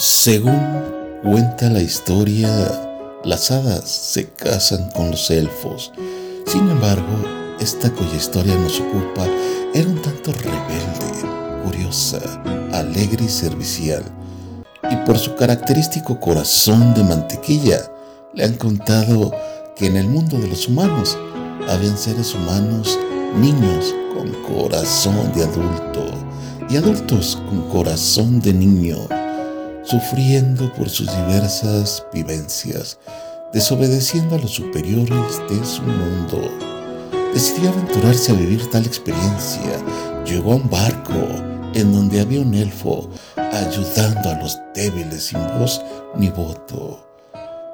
Según cuenta la historia, las hadas se casan con los elfos. Sin embargo, esta cuya historia nos ocupa era un tanto rebelde, curiosa, alegre y servicial. Y por su característico corazón de mantequilla, le han contado que en el mundo de los humanos habían seres humanos, niños con corazón de adulto y adultos con corazón de niño sufriendo por sus diversas vivencias, desobedeciendo a los superiores de su mundo. Decidió aventurarse a vivir tal experiencia. Llegó a un barco en donde había un elfo ayudando a los débiles sin voz ni voto.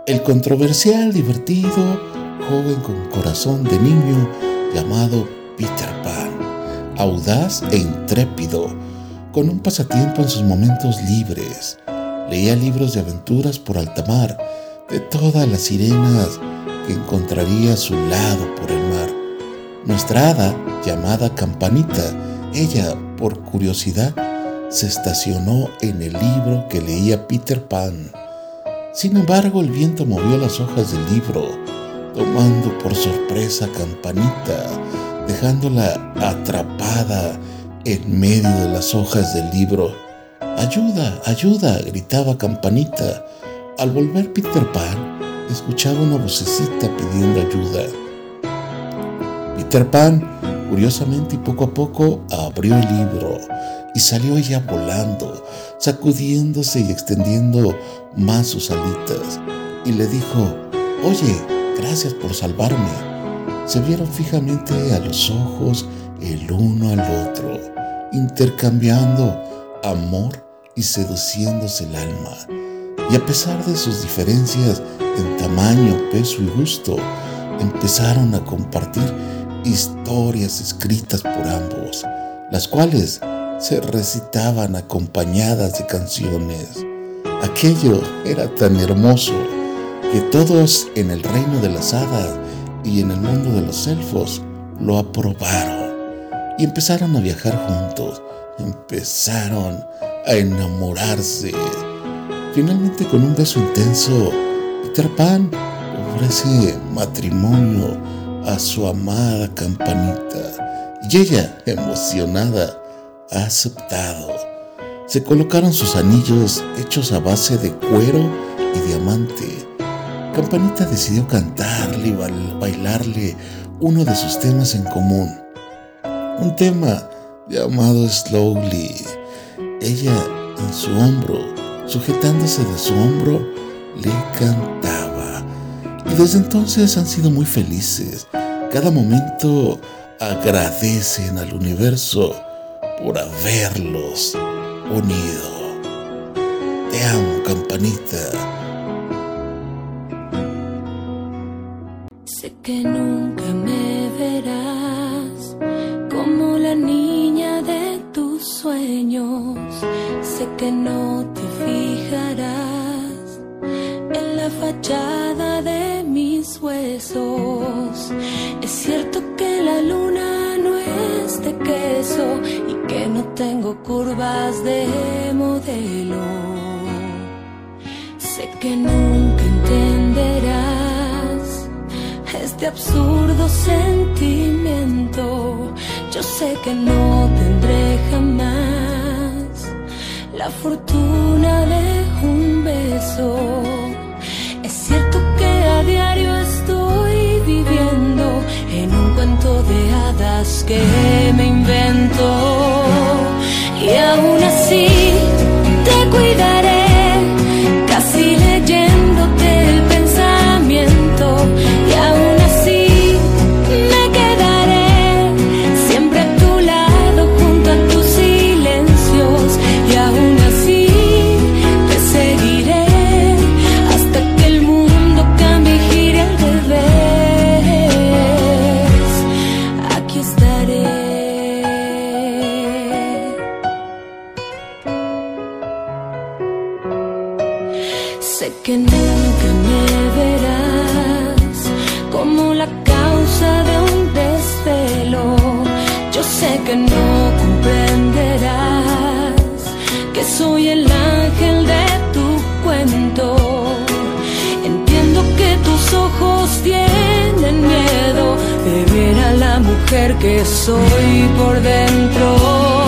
El controversial, divertido, joven con corazón de niño llamado Peter Pan, audaz e intrépido, con un pasatiempo en sus momentos libres, Leía libros de aventuras por alta mar, de todas las sirenas que encontraría a su lado por el mar. Nuestra hada, llamada Campanita, ella, por curiosidad, se estacionó en el libro que leía Peter Pan. Sin embargo, el viento movió las hojas del libro, tomando por sorpresa a Campanita, dejándola atrapada en medio de las hojas del libro. Ayuda, ayuda, gritaba Campanita. Al volver Peter Pan, escuchaba una vocecita pidiendo ayuda. Peter Pan, curiosamente y poco a poco, abrió el libro y salió ella volando, sacudiéndose y extendiendo más sus alitas, y le dijo, Oye, gracias por salvarme. Se vieron fijamente a los ojos el uno al otro, intercambiando amor y seduciéndose el alma. Y a pesar de sus diferencias en tamaño, peso y gusto, empezaron a compartir historias escritas por ambos, las cuales se recitaban acompañadas de canciones. Aquello era tan hermoso que todos en el reino de las hadas y en el mundo de los elfos lo aprobaron y empezaron a viajar juntos, empezaron a enamorarse. Finalmente, con un beso intenso, Peter Pan ofrece matrimonio a su amada campanita y ella, emocionada, ha aceptado. Se colocaron sus anillos hechos a base de cuero y diamante. Campanita decidió cantarle y bailarle uno de sus temas en común. Un tema llamado Slowly ella en su hombro, sujetándose de su hombro, le cantaba. Y desde entonces han sido muy felices. Cada momento agradecen al universo por haberlos unido. Te amo, campanita. Sé que nunca me verás de mis huesos. Es cierto que la luna no es de queso y que no tengo curvas de modelo. Sé que nunca entenderás este absurdo sentimiento. Yo sé que no tendré que me invento. Y aún así te cuidaré. Sé que nunca me verás como la causa de un desvelo. Yo sé que no comprenderás que soy el ángel de tu cuento. Entiendo que tus ojos tienen miedo de ver a la mujer que soy por dentro.